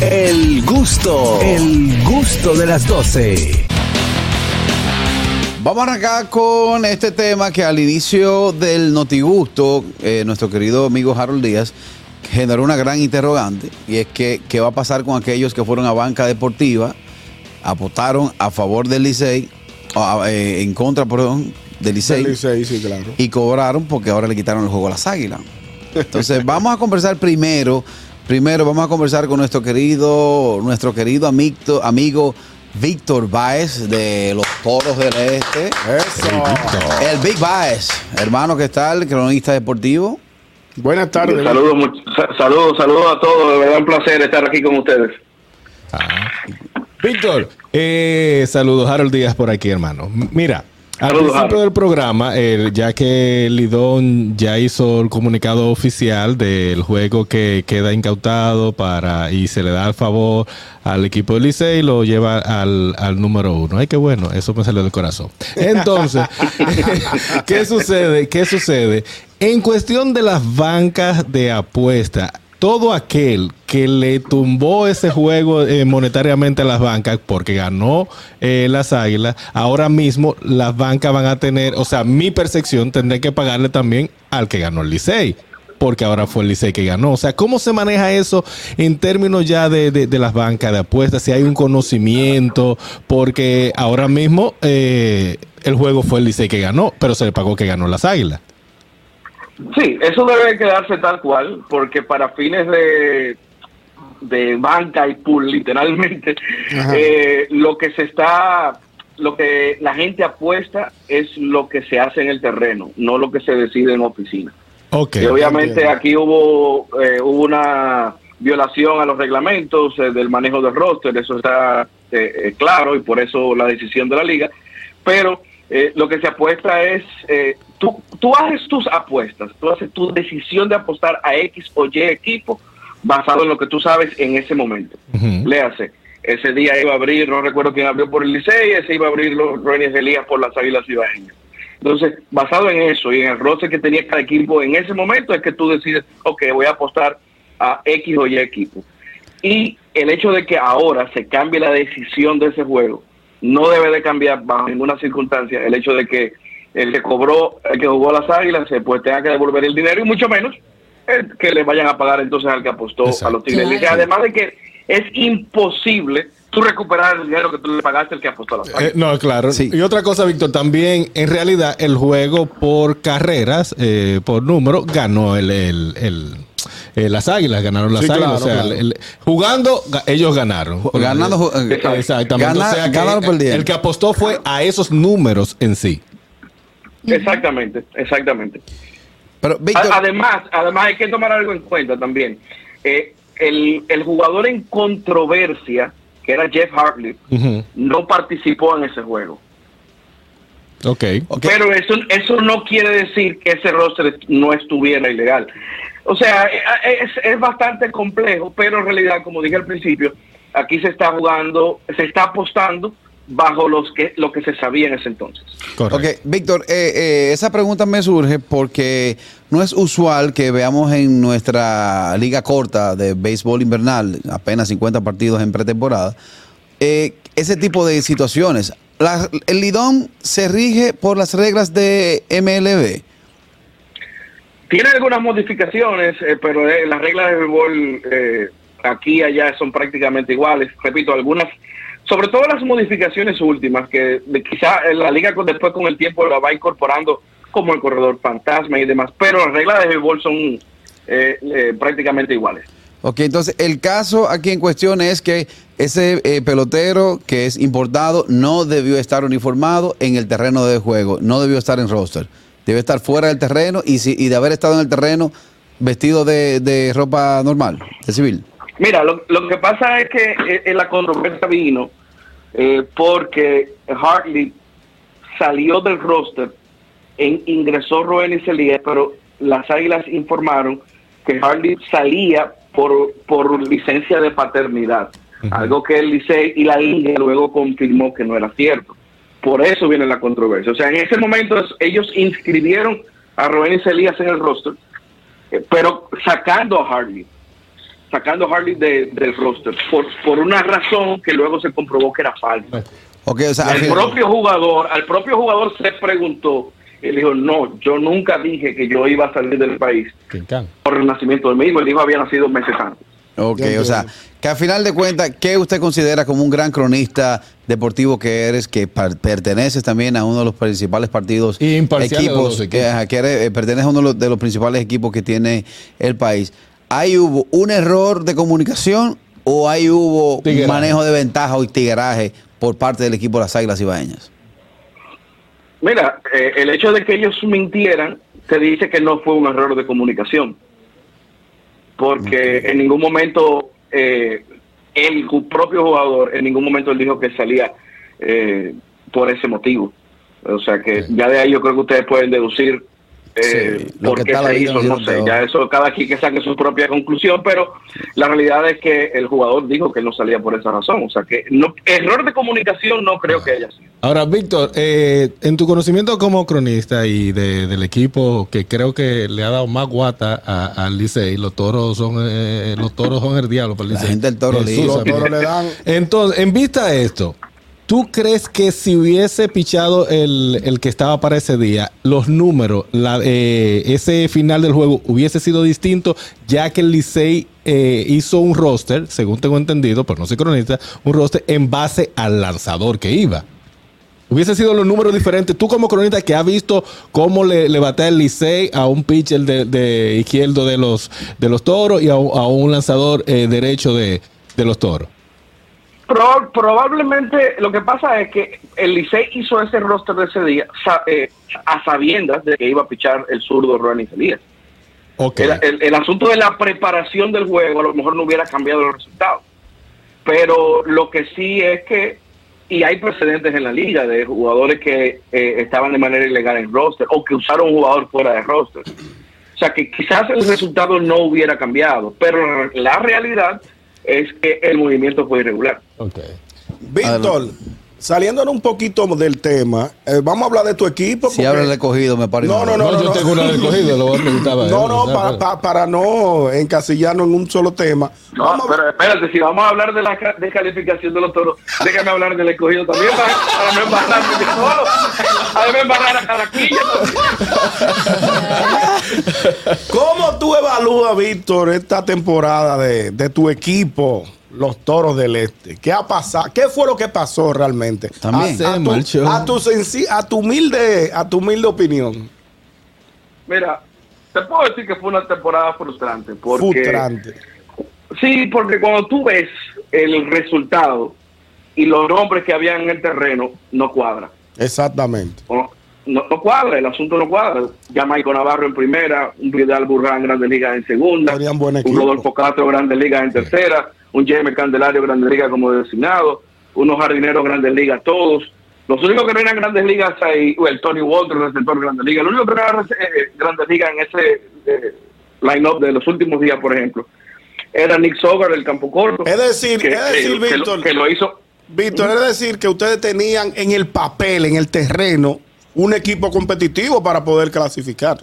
El gusto, el gusto de las 12. Vamos a arrancar con este tema que al inicio del Notigusto, eh, nuestro querido amigo Harold Díaz generó una gran interrogante y es que qué va a pasar con aquellos que fueron a banca deportiva, apostaron a favor del Licey, eh, en contra, perdón, del Licey, Del Licey, sí, claro. y cobraron porque ahora le quitaron el juego a las águilas. Entonces, vamos a conversar primero, primero vamos a conversar con nuestro querido, nuestro querido amicto- amigo Víctor Baez de los Toros del Este. Eso. El Big Baez, hermano, ¿qué tal? Cronista deportivo. Buenas tardes. Saludos, saludos, saludos a todos. De verdad, un placer estar aquí con ustedes. Víctor, eh, saludos, Harold Díaz por aquí, hermano. Mira, al principio del programa, eh, ya que Lidón ya hizo el comunicado oficial del juego que queda incautado para y se le da el favor al equipo del Licey y lo lleva al, al número uno. Ay, qué bueno, eso me salió del corazón. Entonces, ¿qué sucede? ¿Qué sucede? En cuestión de las bancas de apuesta, todo aquel que le tumbó ese juego eh, monetariamente a las bancas porque ganó eh, las águilas, ahora mismo las bancas van a tener, o sea, mi percepción tendré que pagarle también al que ganó el Licey. Porque ahora fue el Licey que ganó. O sea, ¿cómo se maneja eso en términos ya de, de- las bancas de apuestas? Si hay un conocimiento, porque ahora mismo eh, el juego fue el Licey que ganó, pero se le pagó que ganó las águilas. Sí, eso debe quedarse tal cual, porque para fines de, de banca y pool, literalmente, eh, lo que se está, lo que la gente apuesta es lo que se hace en el terreno, no lo que se decide en oficina. Ok. Y obviamente aquí hubo, eh, hubo una violación a los reglamentos eh, del manejo del roster, eso está eh, claro y por eso la decisión de la liga. Pero lo que se apuesta es, eh, tú, tú haces tus apuestas, tú haces tu decisión de apostar a X o Y equipo basado en lo que tú sabes en ese momento. Ujú. Léase, ese día iba a abrir, no recuerdo quién abrió por el Licey, ese iba a abrir los Reyes Elías por las Águilas Cibaeñas. Entonces, basado en eso y en el roster que tenía cada equipo en ese momento, es que tú decides, ok, voy a apostar a X o Y equipo. Y el hecho de que ahora se cambie la decisión de ese juego, no debe de cambiar bajo ninguna circunstancia el hecho de que el que cobró, el que jugó a las águilas, se pues tenga que devolver el dinero y mucho menos el que le vayan a pagar entonces al que apostó Exacto. a los Tigres. Claro. Además de que es imposible tú recuperar el dinero que tú le pagaste al que apostó a las Eh, águilas. no, claro. Sí. Y otra cosa, Víctor, también en realidad el juego por carreras, eh, por número, ganó el, el- el- eh, las águilas, ganaron las Sí, águilas. claro, o sea, claro. el- el- jugando, ga- ellos ganaron. Ganando, eh, Exacto. Exactamente. Gana- o sea, que ganaron, perdieron. el que apostó fue a esos números en sí. Exactamente, exactamente. Pero, Víctor, A- Además, además hay que tomar algo en cuenta también. Eh, el, el jugador en controversia, que era Jeff Hartley, no participó en ese juego. Ok. ok, Pero eso, eso no quiere decir que ese roster no estuviera ilegal. O sea, eh, es, es bastante complejo, pero en realidad, como dije al principio, aquí se está jugando, se está apostando bajo los que lo que se sabía en ese entonces. Correcto. Ok, Víctor, eh, eh, esa pregunta me surge porque no es usual que veamos en nuestra liga corta de béisbol invernal, apenas 50 partidos en pretemporada, eh, ese tipo de situaciones. La- ¿El Lidón se rige por las reglas de MLB? Tiene algunas modificaciones, eh, pero eh, las reglas de béisbol eh, aquí y allá son prácticamente iguales. Repito, algunas, sobre todo las modificaciones últimas, que quizá la liga después con el tiempo la va incorporando como el corredor fantasma y demás, pero las reglas de béisbol son eh, eh, prácticamente iguales. Ok, entonces el caso aquí en cuestión es que ese eh, pelotero que es importado no debió estar uniformado en el terreno de juego, no debió estar en roster, debe estar fuera del terreno y, si, y de haber estado en el terreno vestido de ropa normal, de civil. Mira, lo, lo que pasa es que eh, la controversia vino eh, porque Hartley salió del roster, en, ingresó Roel Celías, pero las Águilas informaron que Hartley salía por, por licencia de paternidad, algo que el Licey y la Liga luego confirmó que no era cierto. Por eso viene la controversia. O sea, en ese momento ellos inscribieron a Roel Celías en el roster, eh, pero sacando a Hartley. Sacando a Harley de- del roster por, por una razón que luego se comprobó que era falsa. Ok, o sea, Al propio jugador, al propio jugador se preguntó, él dijo, no, yo nunca dije que yo iba a salir del país por el nacimiento del mismo, el hijo había nacido meses antes. Ok, o sea, que al final de cuentas, ¿qué usted considera como un gran cronista deportivo que eres, que par- perteneces también a uno de los principales partidos, Y equipos, equipos. que eres- eh, perteneces a uno de los, de los principales equipos que tiene el país? ¿Ahí hubo un error de comunicación o ahí hubo Tigueraje. un manejo de ventaja o tigueraje por parte del equipo de las Águilas Ibaeñas? Mira, eh, el hecho de que ellos mintieran te dice que no fue un error de comunicación, porque en ningún momento eh, el propio jugador, en ningún momento él dijo que salía eh, por ese motivo. O sea que ya de ahí yo creo que ustedes pueden deducir eh, Sí, por qué la se hizo, no sé, ya eso cada quien que saque su propia conclusión, pero la realidad es que el jugador dijo que no salía por esa razón. O sea que no, error de comunicación no creo que haya sido. Ahora, Víctor, eh, en tu conocimiento como cronista y de- del equipo que creo que le ha dado más guata a- al Licey, los toros son eh, los toros son el diablo para el La Licey. gente del Toro Jesús. Los toros le dan. Entonces, en vista de esto, ¿tú crees que si hubiese pichado el, el que estaba para ese día, los números, la, eh, ese final del juego hubiese sido distinto, ya que el Licey eh, hizo un roster, según tengo entendido, pero no soy cronista, un roster en base al lanzador que iba? Hubiese sido los números diferentes. Tú como cronista que has visto cómo le, le batea el Licey a un pitcher de, de izquierdo de los, de los toros y a, un- lanzador eh, derecho de, de los toros. Pro- probablemente lo que pasa es que el Licey hizo ese roster de ese día sa- eh, a sabiendas de que iba a pichar el zurdo Ronnie Elías. Ok. El, el- el asunto de la preparación del juego a lo mejor no hubiera cambiado los resultados. Pero lo que sí es que, y hay precedentes en la liga de jugadores que eh, estaban de manera ilegal en roster o que usaron un jugador fuera de roster. O sea que quizás el resultado no hubiera cambiado, pero la realidad es que el movimiento fue irregular. Ok. Víctor, saliéndonos un poquito del tema, eh, vamos a hablar de tu equipo. Si porque- habla el recogido, me parece. No, no, no, No, yo no. tengo una cogido, lo voy a preguntar. a él. No, no, para, pero- pa- para no encasillarnos en un solo tema. No, Vamos a- pero espérate, si vamos a hablar de la ca- descalificación de los toros, déjame hablar del escogido también para, para no embarrarme solo. A mí me embarrar a Caraquilla. ¿Cómo tú evalúas, Víctor, esta temporada de, de tu equipo, los Toros del Este? ¿Qué ha pasado? ¿Qué fue lo que pasó realmente? También. A, a tu, a tu a tu humilde, a tu humilde opinión. Mira, te puedo decir que fue una temporada frustrante. Porque, Frustrante. Sí, porque cuando tú ves el resultado y los nombres que había en el terreno, no cuadra. Exactamente. No, no, no cuadra, el asunto no cuadra. Ya Michael Navarro en primera, un Vidal Burrán Grandes Ligas en segunda, un. Rodolfo Castro Grandes Ligas en tercera, un Jaime Candelario Grandes Ligas como designado, unos jardineros Grandes Ligas todos. Los únicos que no eran Grandes Ligas ahí, o el Tony Walter, receptor Grandes Ligas, el único que no era eh, Grandes Ligas en ese eh, line-up de los últimos días, por ejemplo, era Nick Sogar del campo corto. Es decir, que, es decir, que- que lo- Víctor, que lo hizo Víctor, es decir, que ustedes tenían en el papel, en el terreno, un equipo competitivo para poder clasificar.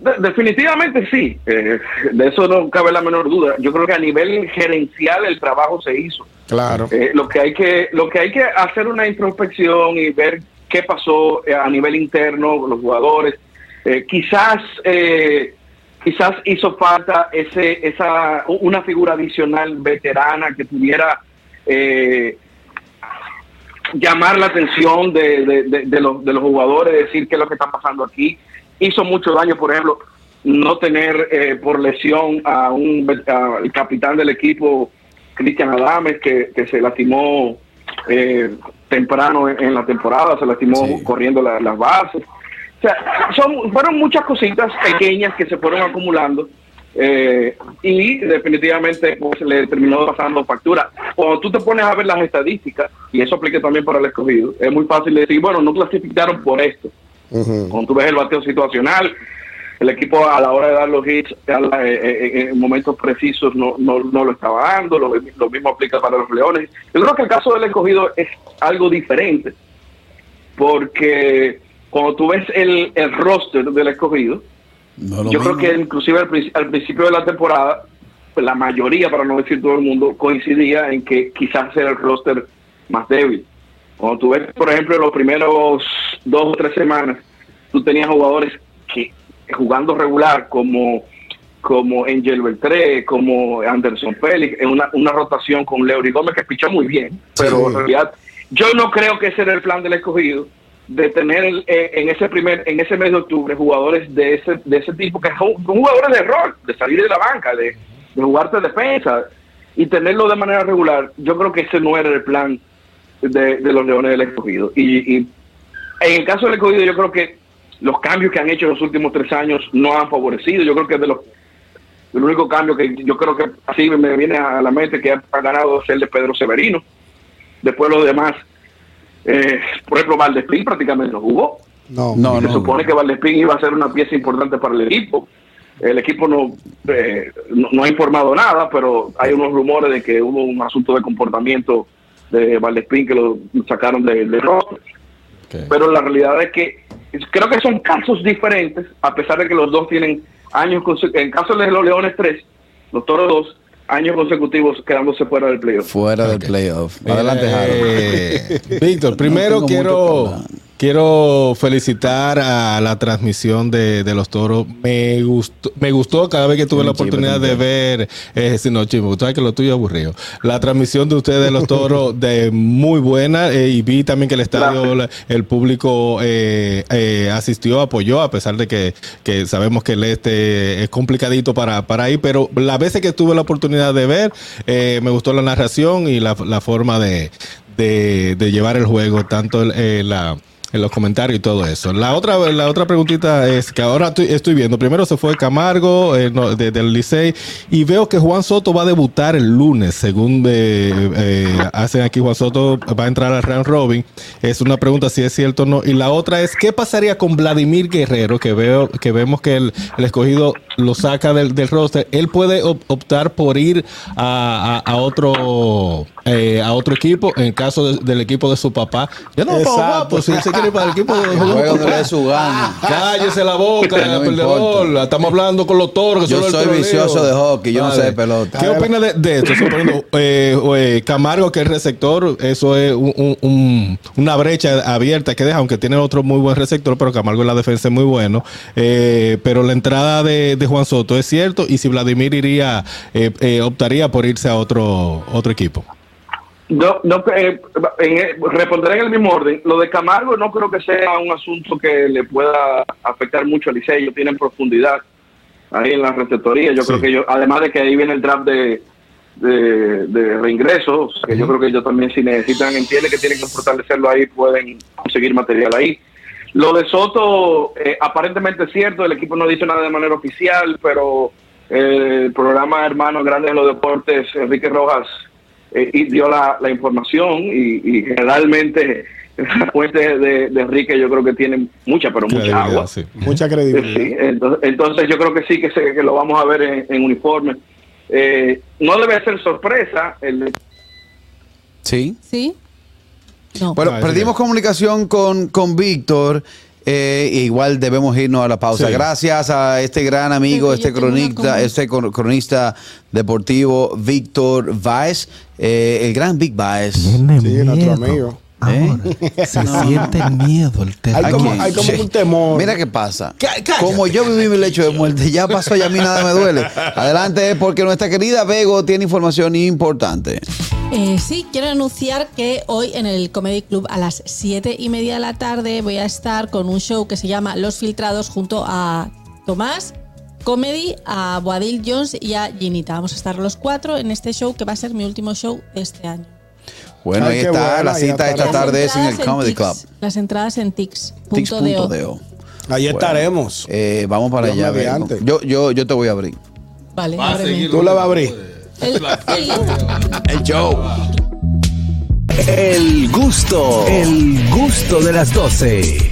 De- definitivamente sí, eh, de eso no cabe la menor duda. Yo creo que a nivel gerencial el trabajo se hizo. Claro. Eh, lo que hay que lo que hay que hacer una introspección y ver qué pasó eh, a nivel interno los jugadores. Eh, quizás eh, quizás hizo falta ese esa una figura adicional veterana que pudiera eh, llamar la atención de, de- de- de los, de los jugadores, decir qué es lo que está pasando aquí. Hizo mucho daño, por ejemplo, no tener eh, por lesión a un vet- a- el capitán del equipo, Cristian Adames, que, que se lastimó eh, temprano en, en la temporada, se lastimó Sí. corriendo la- las bases. O sea, son, fueron muchas cositas pequeñas que se fueron acumulando eh, y definitivamente pues, le terminó pasando factura. Cuando tú te pones a ver las estadísticas, y eso aplica también para el escogido, es muy fácil decir, bueno, no clasificaron por esto. Cuando tú ves el bateo situacional, el equipo a la hora de dar los hits la- eh, eh, en momentos precisos no, no, no lo estaba dando, lo, lo mismo aplica para los Leones. Yo creo que el caso del escogido es algo diferente, porque cuando tú ves el, el roster del escogido, No yo creo que inclusive al, al principio de la temporada la mayoría, para no decir todo el mundo, coincidía en que quizás era el roster más débil. Cuando tú ves, por ejemplo, en los primeros dos o tres semanas, tú tenías jugadores que jugando regular como como Angel Beltré, como Anderson Félix, en una, una rotación con Leury Gómez que pichó muy bien, pero Sí. en realidad yo no creo que ese era el plan del escogido de tener eh, en ese primer en ese mes de octubre jugadores de ese de ese tipo que son jugadores de rol, de salir de la banca, de, de jugarte defensa y tenerlo de manera regular. Yo creo que ese no era el plan de, de los Leones del escogido y, y en el caso del escogido yo creo que los cambios que han hecho en los últimos tres años no han favorecido. Yo creo que de los el único cambio que yo creo que así me viene a la mente que ha ganado es el de Pedro Severino. Después los demás, eh, por ejemplo, Valdespín prácticamente no jugó. No, No, Se no. supone que Valdespín iba a ser una pieza importante para el equipo. El equipo no, eh, no, no ha informado nada, pero hay unos rumores de que hubo un asunto de comportamiento de Valdespín que lo sacaron de, de roster pero la realidad es que creo que son casos diferentes, a pesar de que los dos tienen años, en caso de los Leones 3, los Toros 2, años consecutivos quedándose fuera del playoff. Fuera del playoff. Adelante, Harold. Eh, Víctor, primero quiero. Quiero felicitar a la transmisión de, de los toros. Me gustó, me gustó cada vez que tuve Sí, la oportunidad de ver. Eh, si no, tú sabes que lo tuyo es aburrido. La transmisión de ustedes de los toros de muy buena eh, y vi también que el estadio, la- el público eh, eh, asistió, apoyó, a pesar de que, que sabemos que el este es complicadito para, para ir, pero las veces que tuve la oportunidad de ver, eh, me gustó la narración y la, la forma de, de, de llevar el juego, tanto eh, la en los comentarios y todo eso. La otra, la otra preguntita es que ahora estoy, viendo, primero se fue Camargo eh, no, de- del Licey y veo que Juan Soto va a debutar el lunes, según eh, eh, hacen aquí Juan Soto va a entrar al round robin. Es una pregunta si es cierto o no. Y la otra es, ¿qué pasaría con Vladimir Guerrero? Que veo que vemos que el, escogido lo saca del, del roster. Él puede op- optar por ir a- a otro eh, a otro equipo en caso de- del equipo de su papá. Yo no, papá, pues si él se quiere ir para el equipo de, Juega su gana. Cállese la boca, No perdedor. Estamos hablando con los toros. Yo el soy vicioso de hockey, yo no sé de pelota. ¿Qué opina de, de esto? Suponiendo, eh, eh, Camargo, que es receptor, eso es un- un- un- una brecha abierta que deja, aunque tiene otro muy buen receptor, pero Camargo en la defensa es muy bueno. Eh, pero la entrada de, de Juan Soto es cierto, y si Vladimir iría, eh, eh, optaría por irse a otro, otro equipo. No, no, eh, en el- responderé en el mismo orden. Lo de Camargo no creo que sea un asunto que le pueda afectar mucho al Licey. Ellos tienen profundidad ahí en la receptoría. Yo Sí. creo que ellos, además de que ahí viene el draft de, de, de reingresos, que yo creo que ellos también si necesitan, entienden que tienen que fortalecerlo ahí, pueden conseguir material ahí. Lo de Soto, eh, aparentemente es cierto, el equipo no ha dicho nada de manera oficial, pero eh, el programa Hermanos Grandes de los Deportes, Enrique Rojas, eh, y dio la, la información y, y generalmente la fuente de, de Enrique yo creo que tiene mucha, pero mucha Credibilidad, agua. sí. mucha Sí, credibilidad. entonces, entonces yo creo que sí, que, se- que lo vamos a ver en, en uniforme. Eh, no debe ser sorpresa el Sí. ¿Sí? No. Bueno, perdimos comunicación con, con Víctor. Eh, e igual debemos irnos a la pausa. Sí. Gracias a este gran amigo, este cronista, este cron- cronista deportivo, Víctor Baez, eh, el gran Big Baez. Sí, nuestro amigo. ¿Eh? Se siente el miedo, el terror. Hay como, hay un temor. Mira qué pasa. Cállate. Como yo viví mi lecho de muerte, ya pasó y a mí nada me duele. Adelante, porque nuestra querida Bego tiene información importante. Eh, sí, quiero anunciar que hoy en el Comedy Club a las 7 y media de la tarde voy a estar con un show que se llama Los Filtrados junto a Tomás, Comedy, a Boadil Jones y a Ginita. Vamos a estar los cuatro en este show que va a ser mi último show de este año. Bueno, Ay, ahí está, buena, la cita esta tarde es en el Comedy Club. Las entradas en tix.do. Ahí estaremos. Eh, vamos para Dios allá. Yo, yo, yo te voy a abrir. Vale, ábreme. Tú le vas a abrir. El show. El gusto, el gusto de las 12.